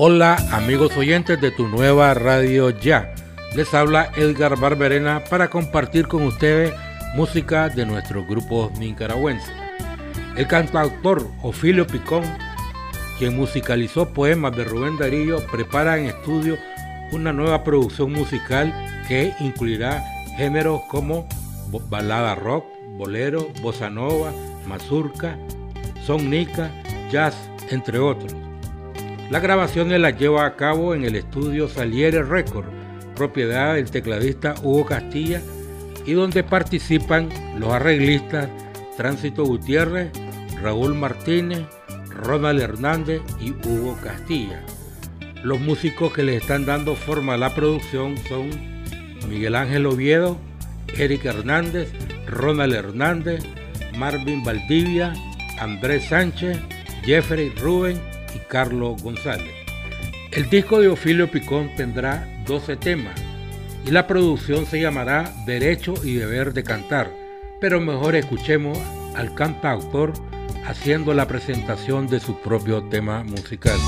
Hola amigos oyentes de tu nueva radio ya. Les habla Edgar Barberena para compartir con ustedes música de nuestros grupos nicaragüenses. El cantautor Ofilio Picón, quien musicalizó poemas de Rubén Darío, prepara en estudio una nueva producción musical que incluirá géneros como balada rock, bolero, bossa nova, mazurca, son nica, jazz, entre otros. La grabación las lleva a cabo en el estudio Saliere Record, propiedad del tecladista Hugo Castilla, y donde participan los arreglistas Tránsito Gutiérrez, Raúl Martínez, Ronald Hernández y Hugo Castilla. Los músicos que le están dando forma a la producción son Miguel Ángel Oviedo, Eric Hernández, Ronald Hernández, Marvin Valdivia, Andrés Sánchez, Jeffrey Rubén y Carlos González. El disco de Ofilio Picón tendrá 12 temas y la producción se llamará Derecho y Deber de Cantar, pero mejor escuchemos al cantautor haciendo la presentación de su propio tema musical.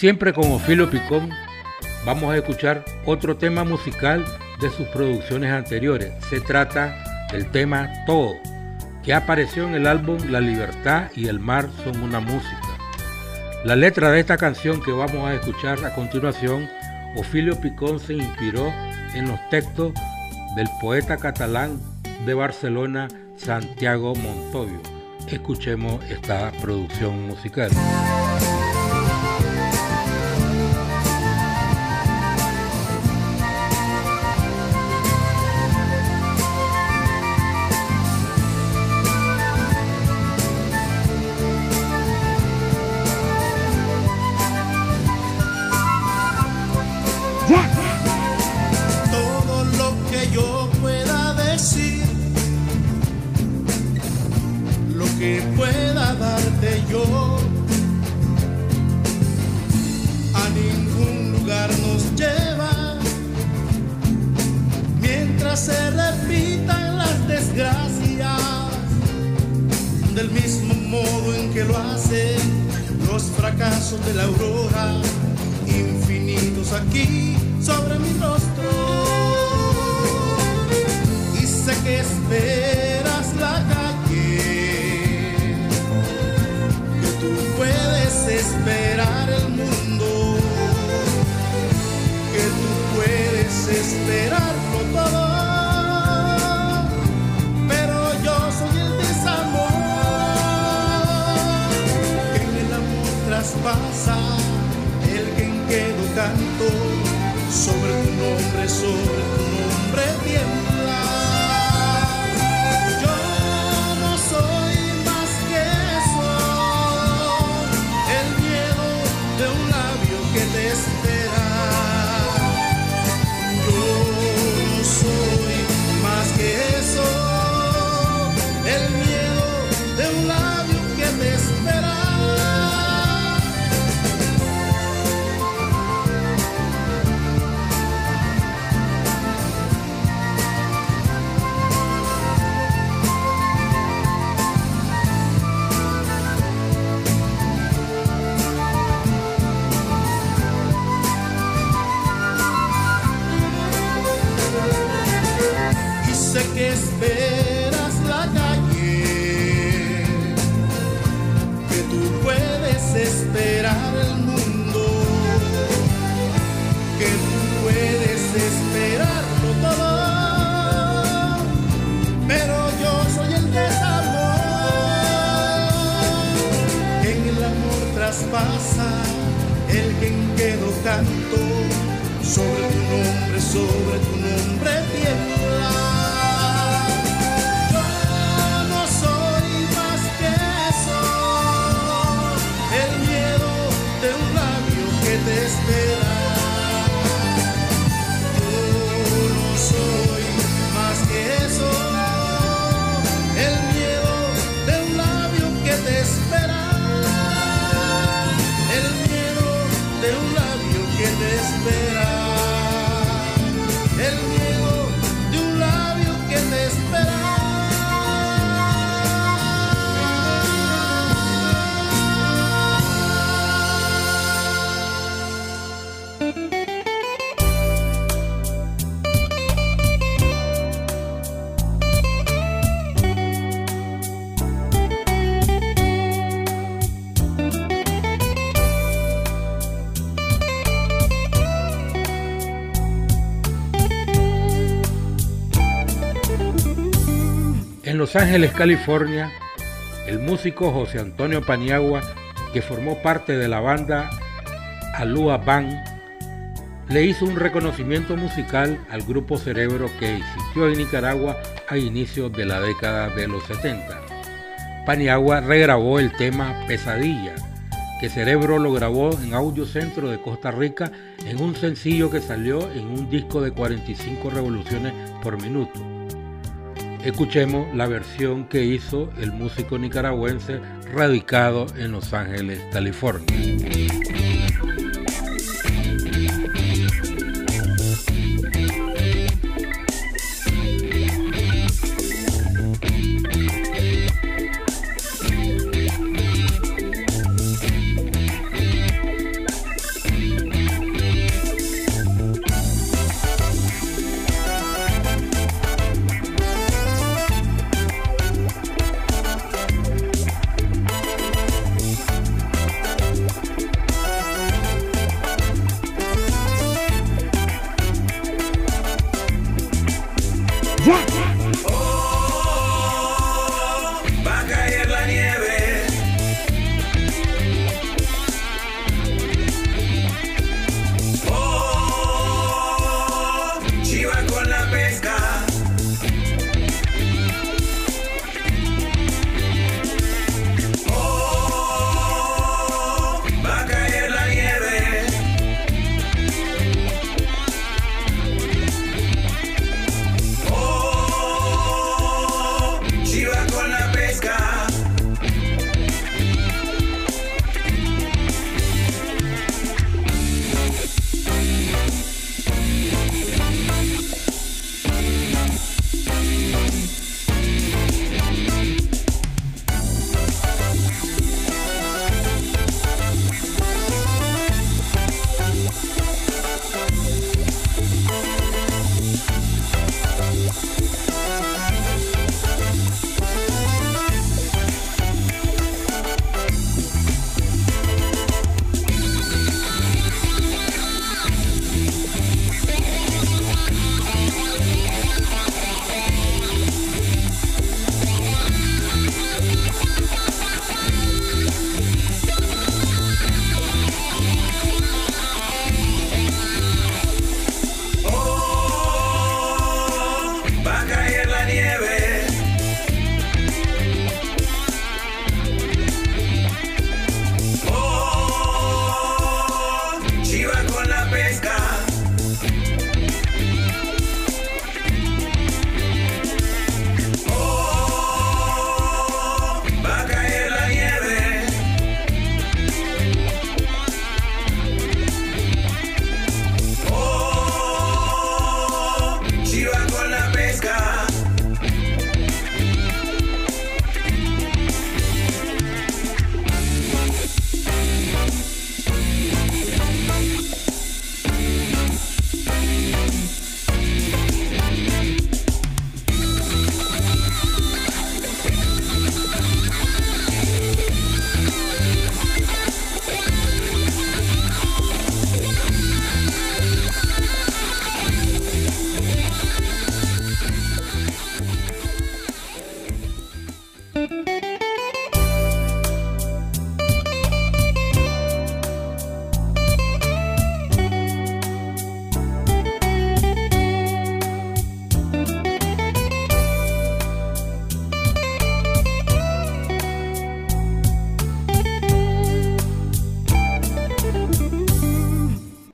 Siempre con Ofilio Picón vamos a escuchar otro tema musical de sus producciones anteriores. Se trata del tema Todo, que apareció en el álbum La Libertad y el Mar son una música. La letra de esta canción que vamos a escuchar a continuación, Ofilio Picón se inspiró en los textos del poeta catalán de Barcelona, Santiago Montoyo. Escuchemos esta producción musical. esperas la calle, que tú puedes esperar el mundo, que tú puedes esperarlo todo, pero yo soy el desamor, que en el amor traspasa el que en quedo canto, sobre tu nombre, sobre tu nombre tiempo. sobre tu nombre tiembla. Yo no soy más que eso, el miedo de un labio que te espera. Los Ángeles, California, el músico José Antonio Paniagua, que formó parte de la banda Alua Band, le hizo un reconocimiento musical al grupo Cerebro que existió en Nicaragua a inicios de la década de los 70. Paniagua regrabó el tema Pesadilla, que Cerebro lo grabó en Audio Centro de Costa Rica en un sencillo que salió en un disco de 45 revoluciones por minuto. Escuchemos la versión que hizo el músico nicaragüense radicado en Los Ángeles, California.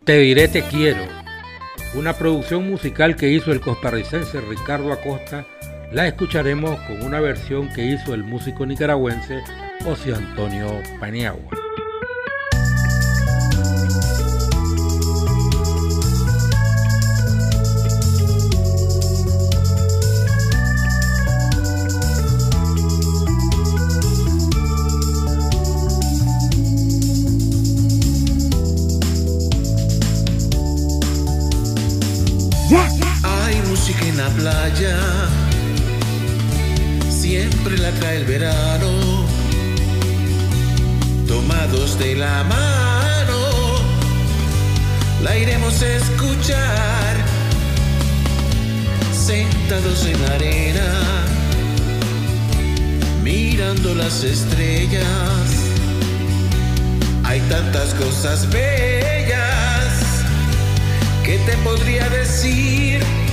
Te diré te quiero, una producción musical que hizo el costarricense Ricardo Acosta, la escucharemos con una versión que hizo el músico nicaragüense José Antonio Paniagua. Siempre la trae el verano, tomados de la mano, la iremos a escuchar, sentados en la arena, mirando las estrellas. Hay tantas cosas bellas que te podría decir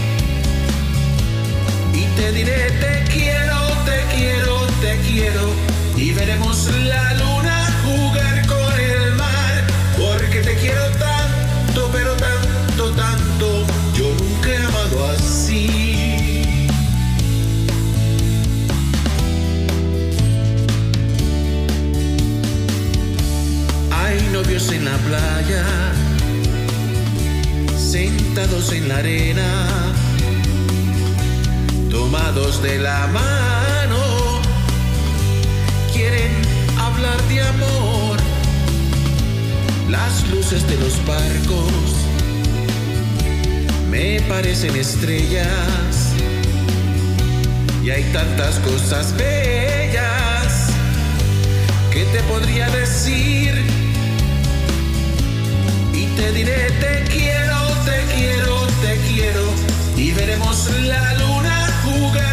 este te diré te quiero, te quiero, te quiero. Y veremos la luna jugar con el mar. Porque te quiero tanto, pero tanto, tanto. Yo nunca he amado así. Hay novios en la playa, sentados en la arena de la mano, quieren hablar de amor. Las luces de los barcos me parecen estrellas. Y hay tantas cosas bellas que te podría decir. Y te diré te quiero, te quiero, te quiero. Y veremos la luna jugar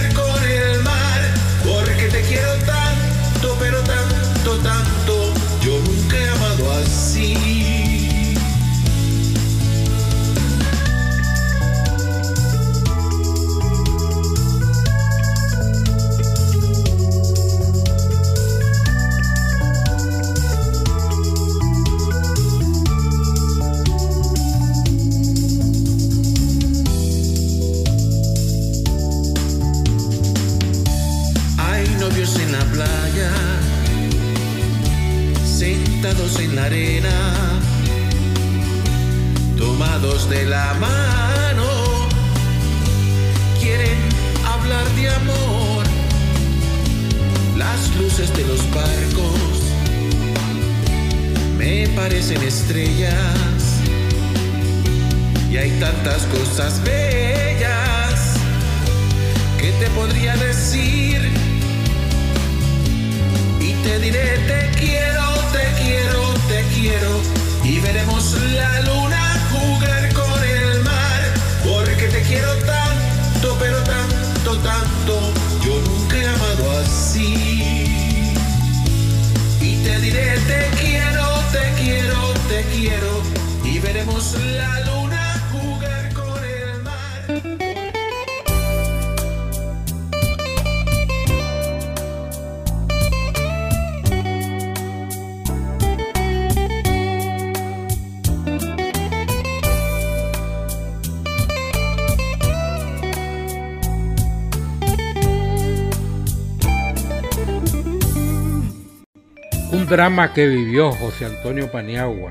drama que vivió José Antonio Paniagua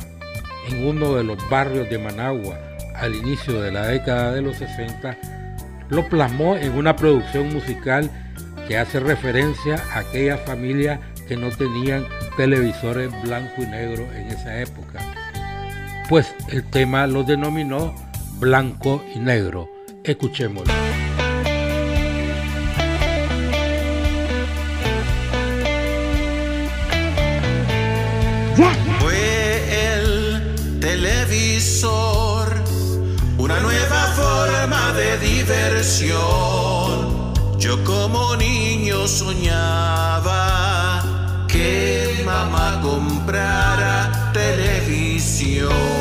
en uno de los barrios de Managua al inicio de la década de los 60 lo plasmó en una producción musical que hace referencia a aquellas familias que no tenían televisores blanco y negro en esa época. Pues el tema lo denominó blanco y negro. Escuchémoslo. Yo como niño soñaba que mamá comprara televisión.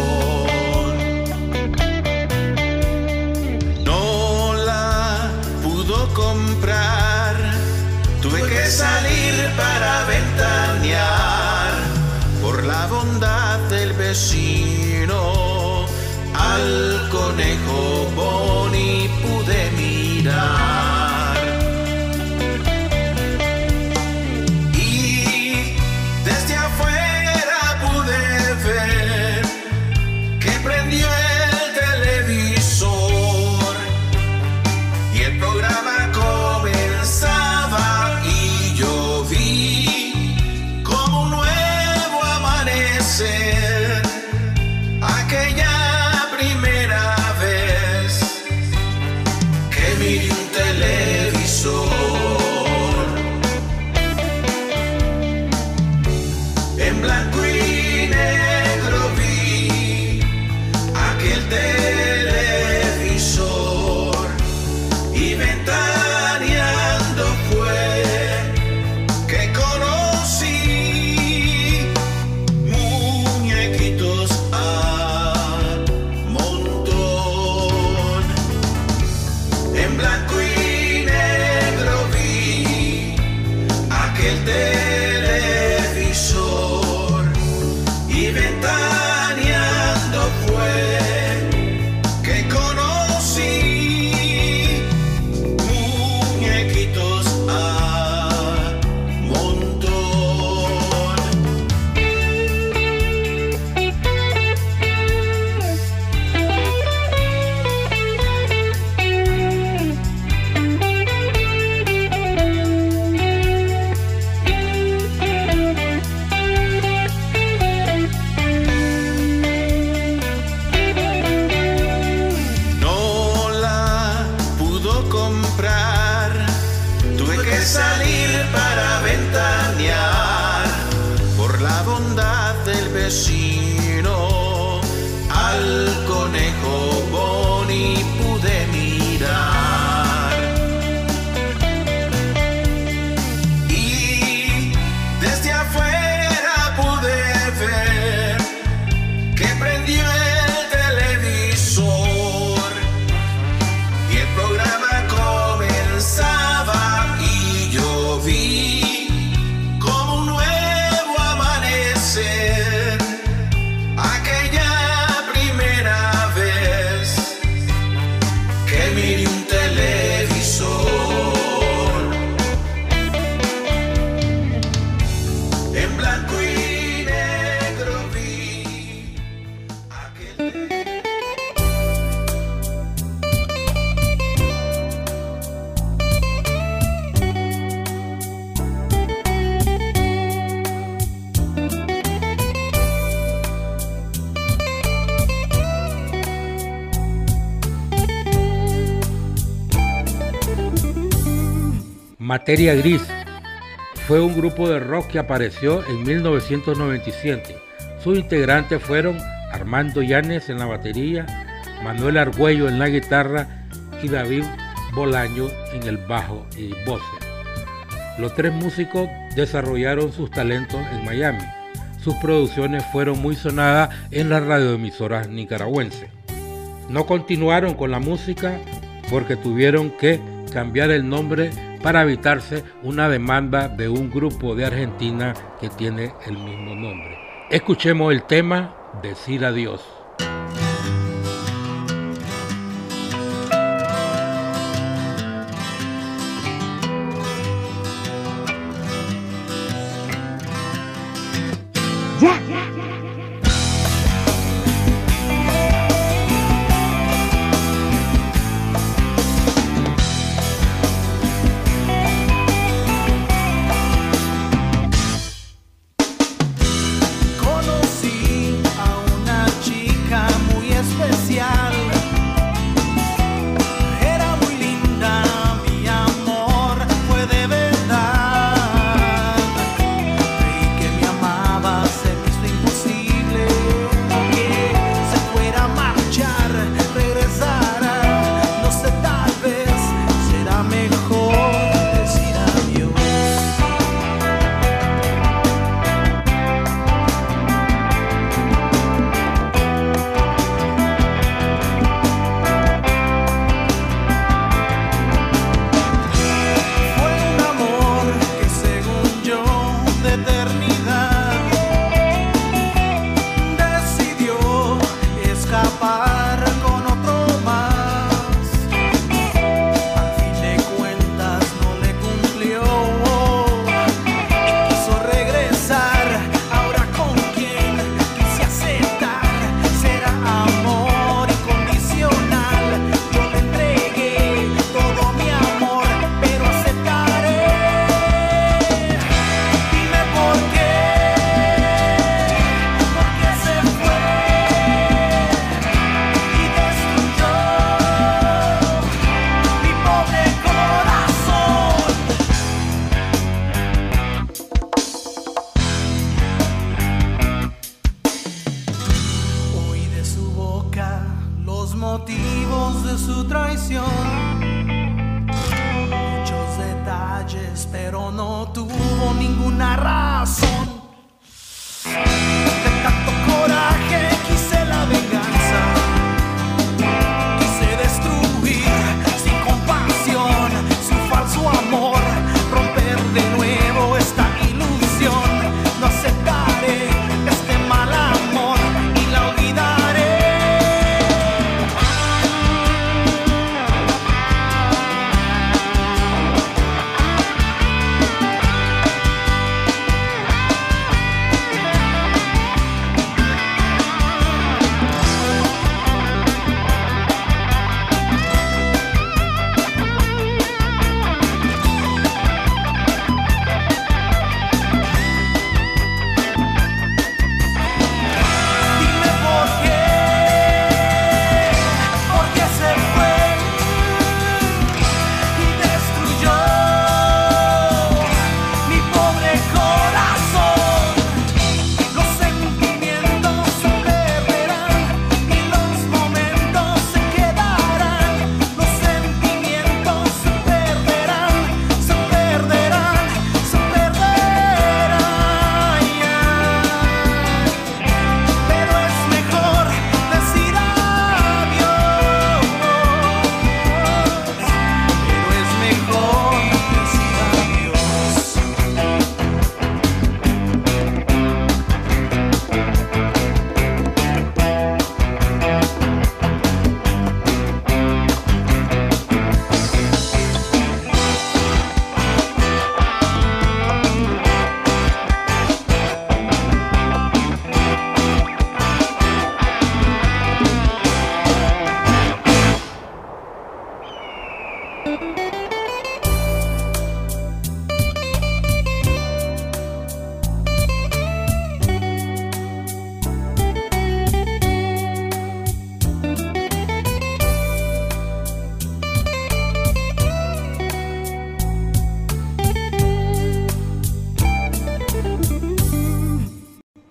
Materia Gris fue un grupo de rock que apareció en 1997. Sus integrantes fueron Armando Llanes en la batería, Manuel Argüello en la guitarra y David Bolaño en el bajo y voces. Los tres músicos desarrollaron sus talentos en Miami. Sus producciones fueron muy sonadas en las radioemisoras nicaragüenses. No continuaron con la música porque tuvieron que cambiar el nombre para evitarse una demanda de un grupo de Argentina que tiene el mismo nombre. Escuchemos el tema Decir Adiós.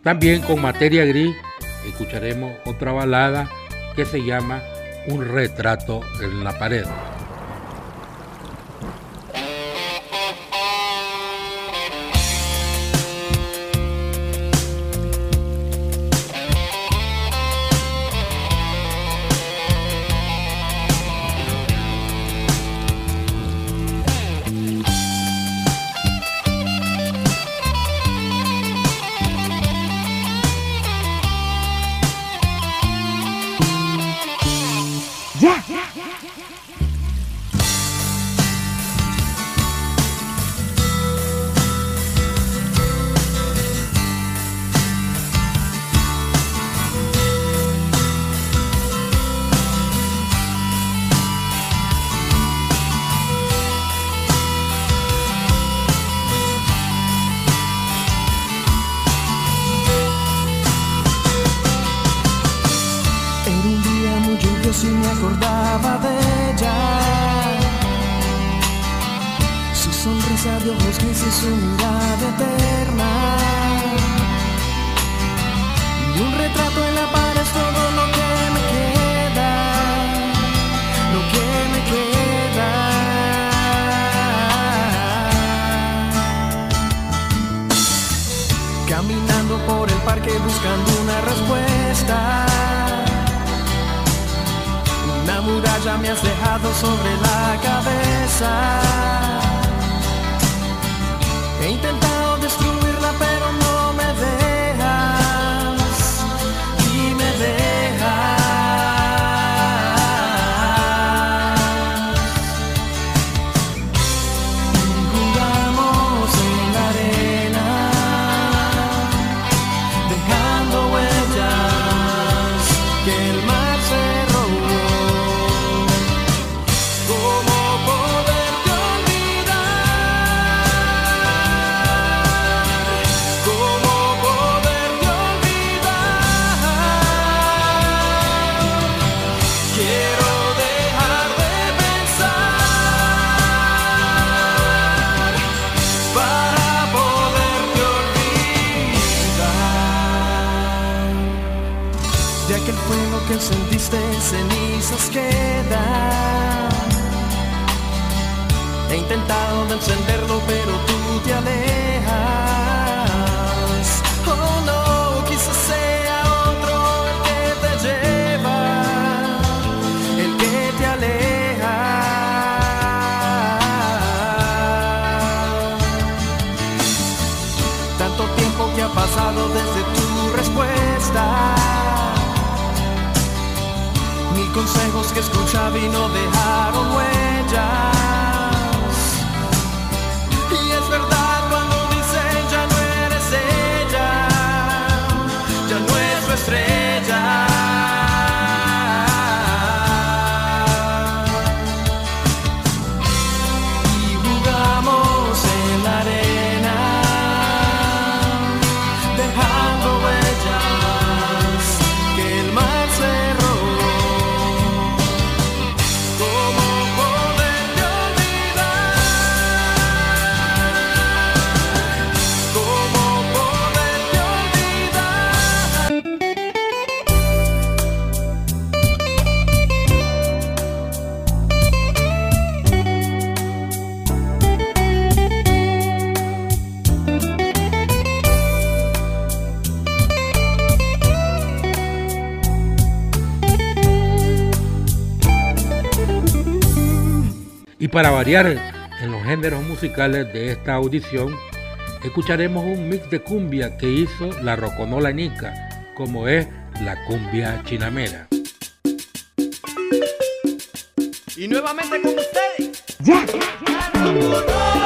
También con Materia Gris escucharemos otra balada que se llama Un retrato en la pared. sentiste cenizas queda. He intentado de encenderlo, pero tú te alejas. Oh no, quizás sea otro el que te lleva, el que te aleja. Tanto tiempo que ha pasado desde tu consejos que escuchaba y no dejaron huella. Para variar en los géneros musicales de esta audición, escucharemos un mix de cumbia que hizo la Roconola Nica, como es la cumbia chinamera. Y nuevamente con ustedes. ¡Ya!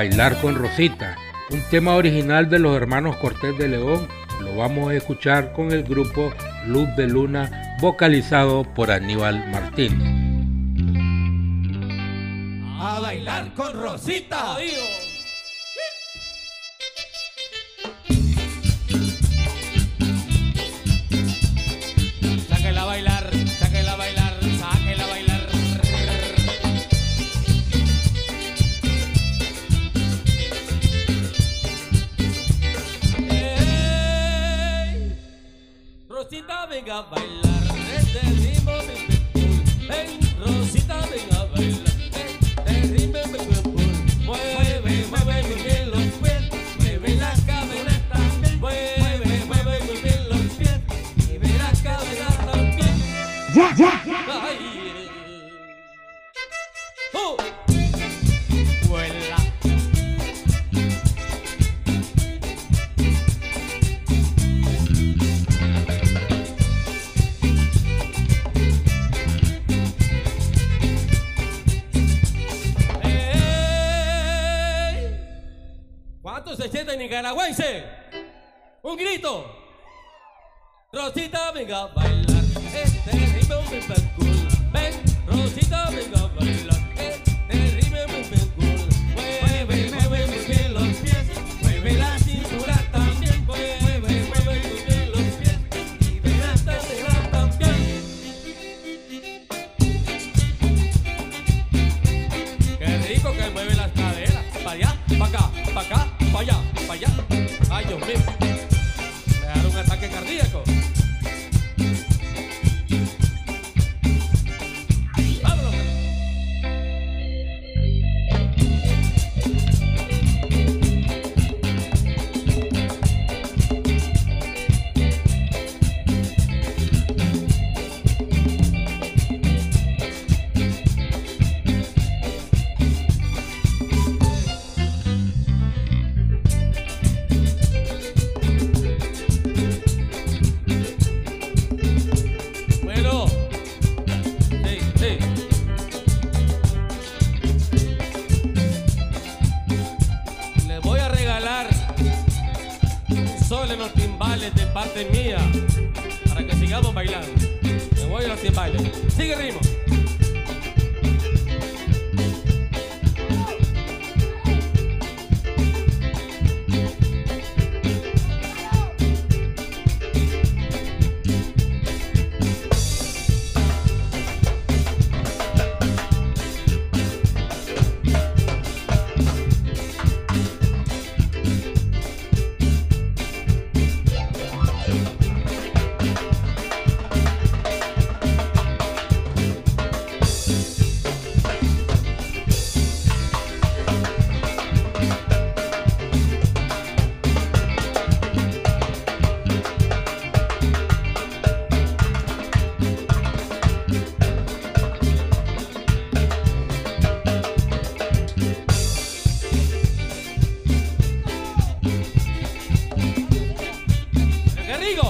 Bailar con Rosita, un tema original de los hermanos Cortés de León. Lo vamos a escuchar con el grupo Luz de Luna, vocalizado por Aníbal Martínez. A bailar con Rosita. Adiós. allá. Ay, Dios mío. Me da un ataque cardíaco. Garrigo.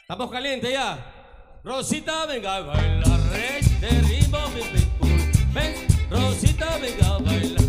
Estamos caliente ya. Rosita, venga a bailar. Este ritmo, ven, ven, ven. Rosita, venga a bailar.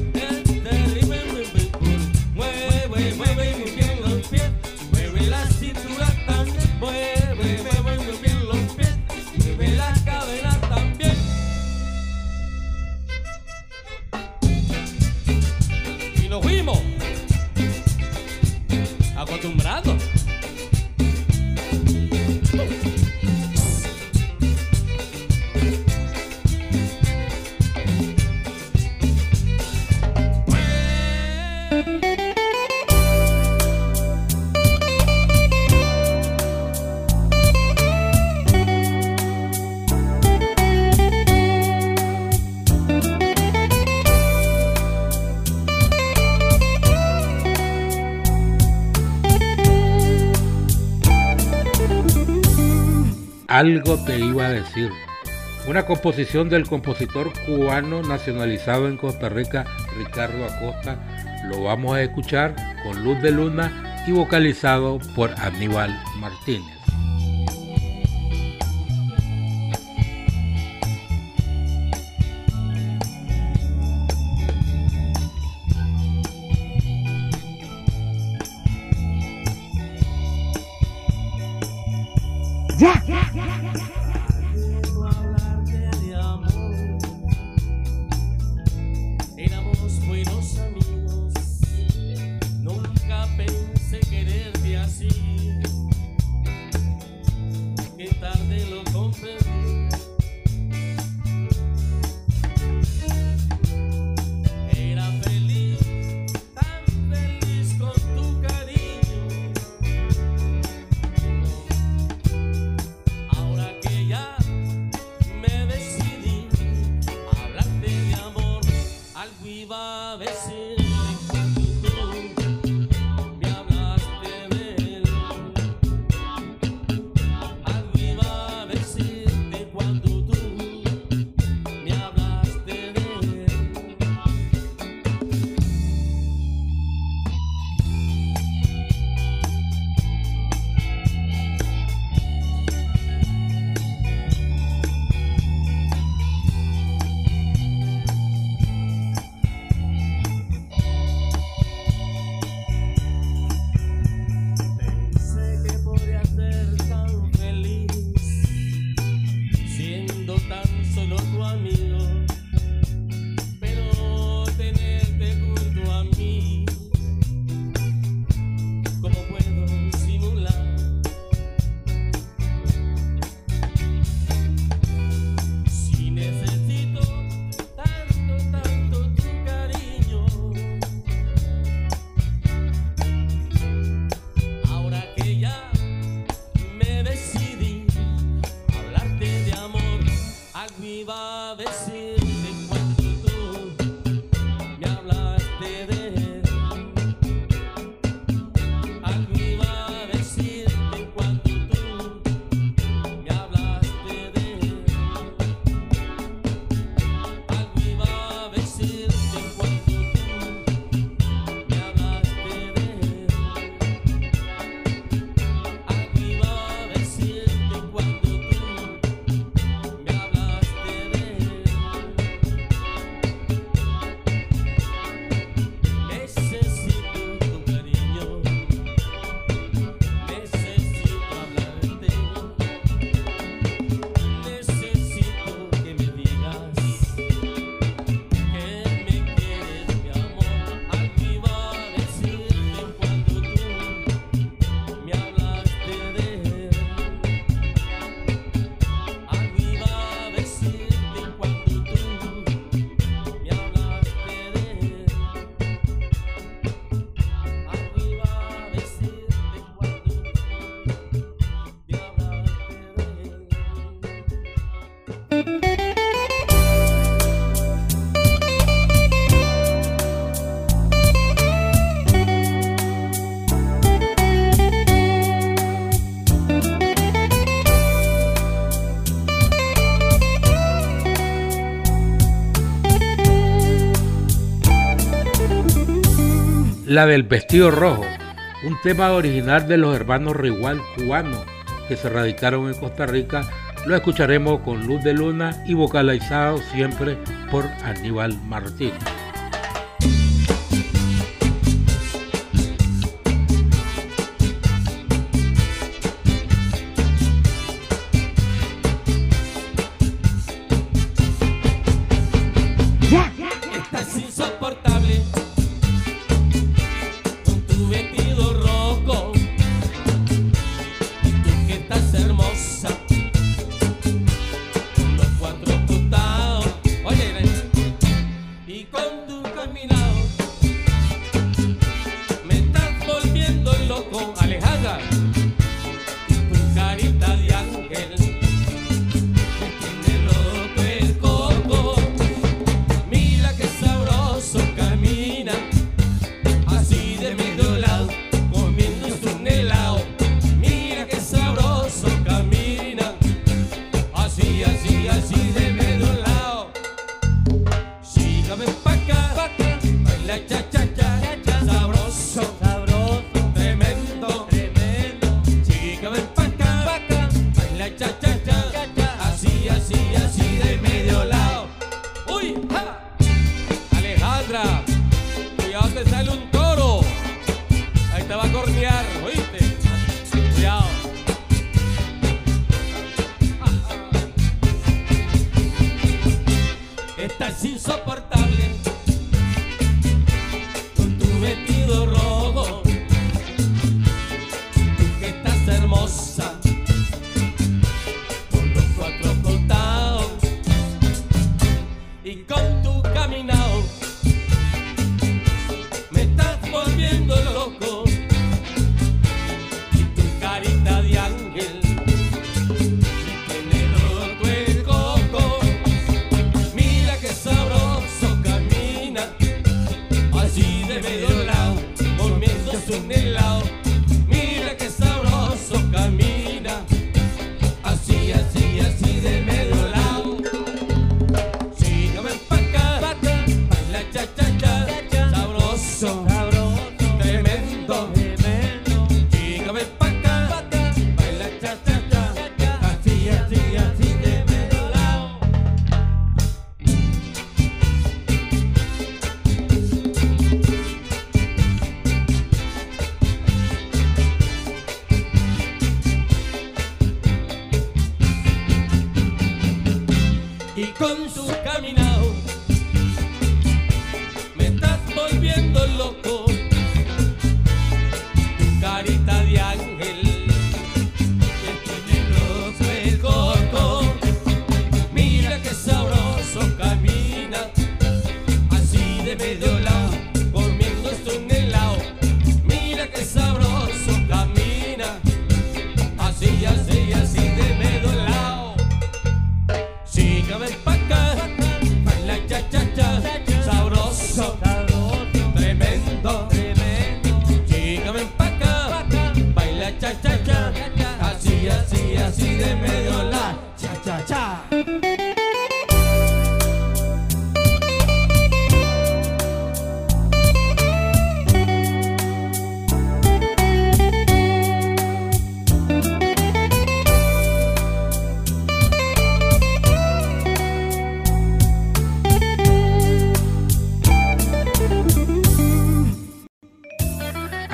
algo te iba a decir. Una composición del compositor cubano nacionalizado en Costa Rica, Ricardo Acosta. Lo vamos a escuchar con luz de luna y vocalizado por Aníbal Martínez. La del vestido rojo, un tema original de los hermanos Rigual cubanos que se radicaron en Costa Rica. Lo escucharemos con Luz de Luna y vocalizado siempre por Aníbal Martínez.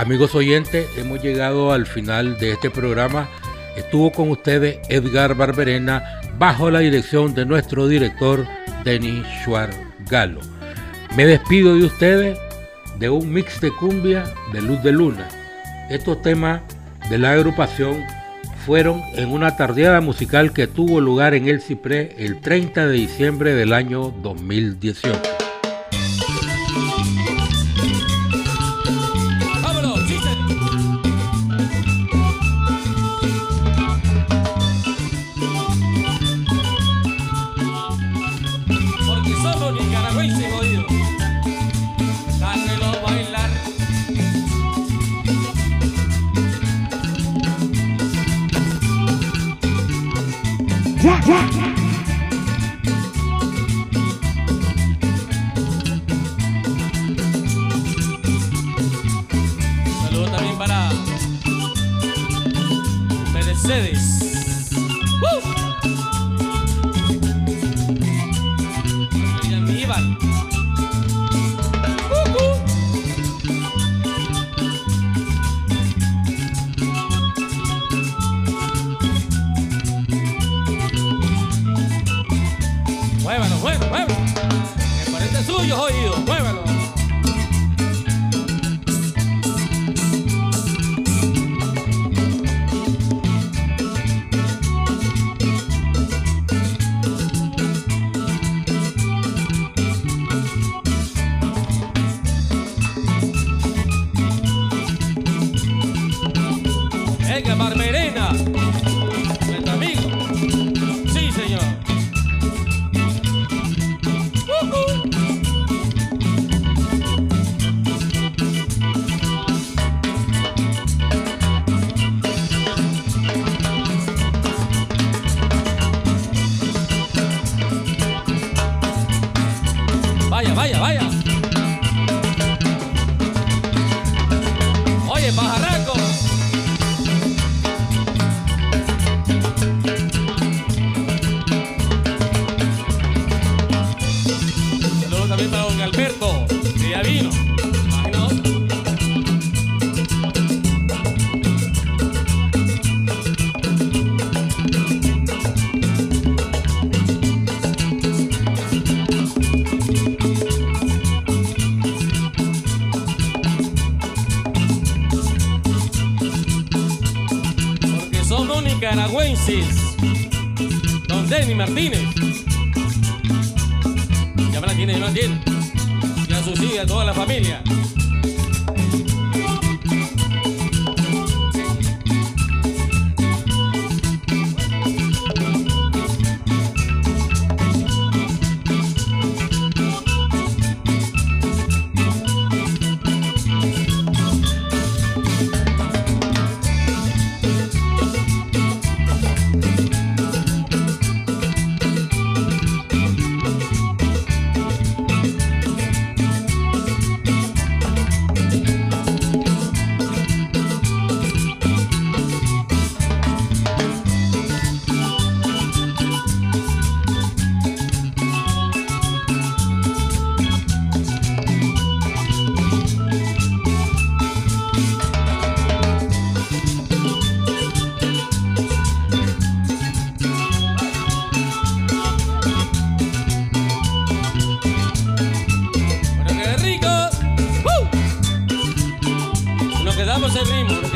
Amigos oyentes, hemos llegado al final de este programa. Estuvo con ustedes Edgar Barberena bajo la dirección de nuestro director Denis Schwarz Galo. Me despido de ustedes de un mix de cumbia de Luz de Luna. Estos temas de la agrupación fueron en una tardeada musical que tuvo lugar en El Cipré el 30 de diciembre del año 2018.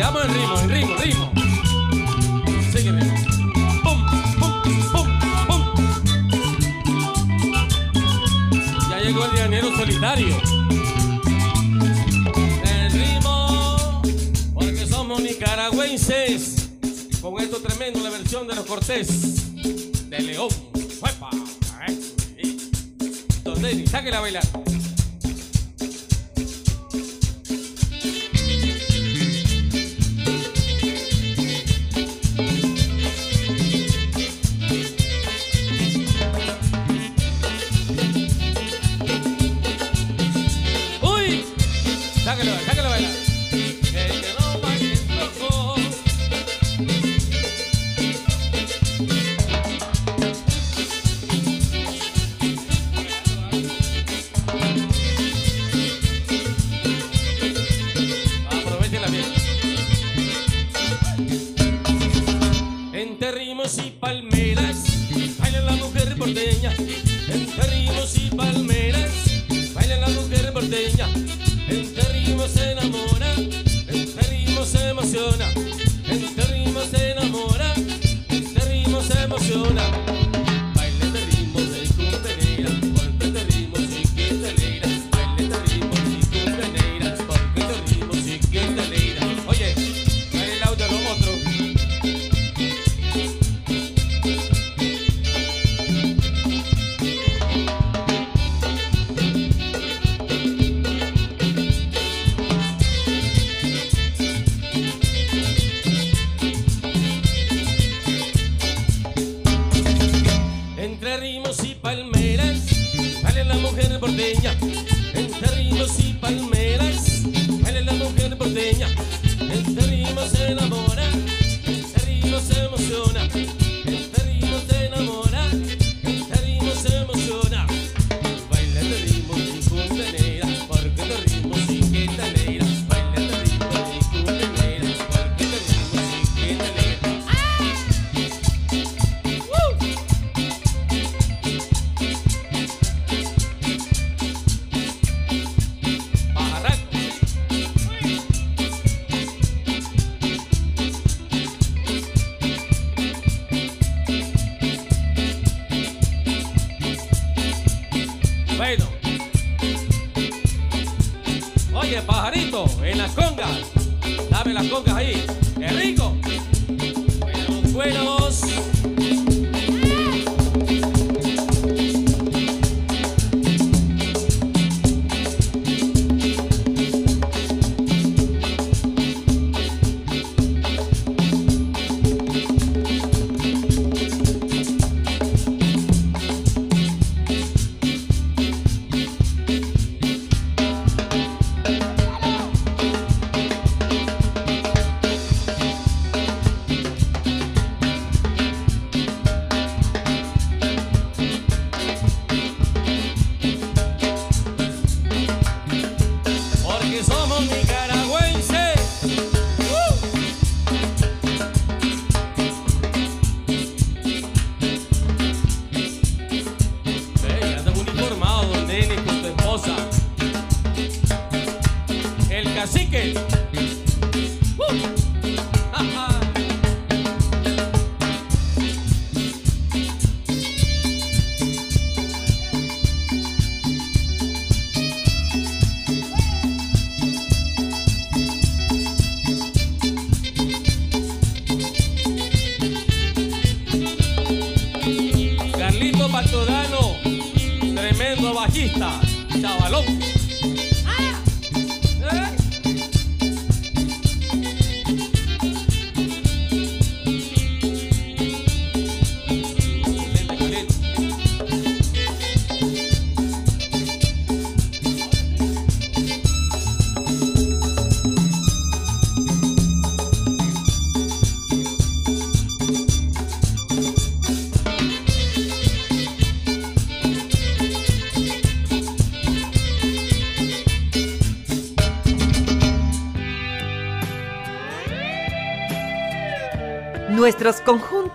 Quedamos en ritmo, en ritmo, ritmo. Sígueme. Pum, pum, pum, pum. Ya llegó el llanero solitario. En ritmo, porque somos nicaragüenses. Con esto tremendo, la versión de los Cortés. De León. ¡Suepa! Don Denis, sáquela a bailar. El cacique.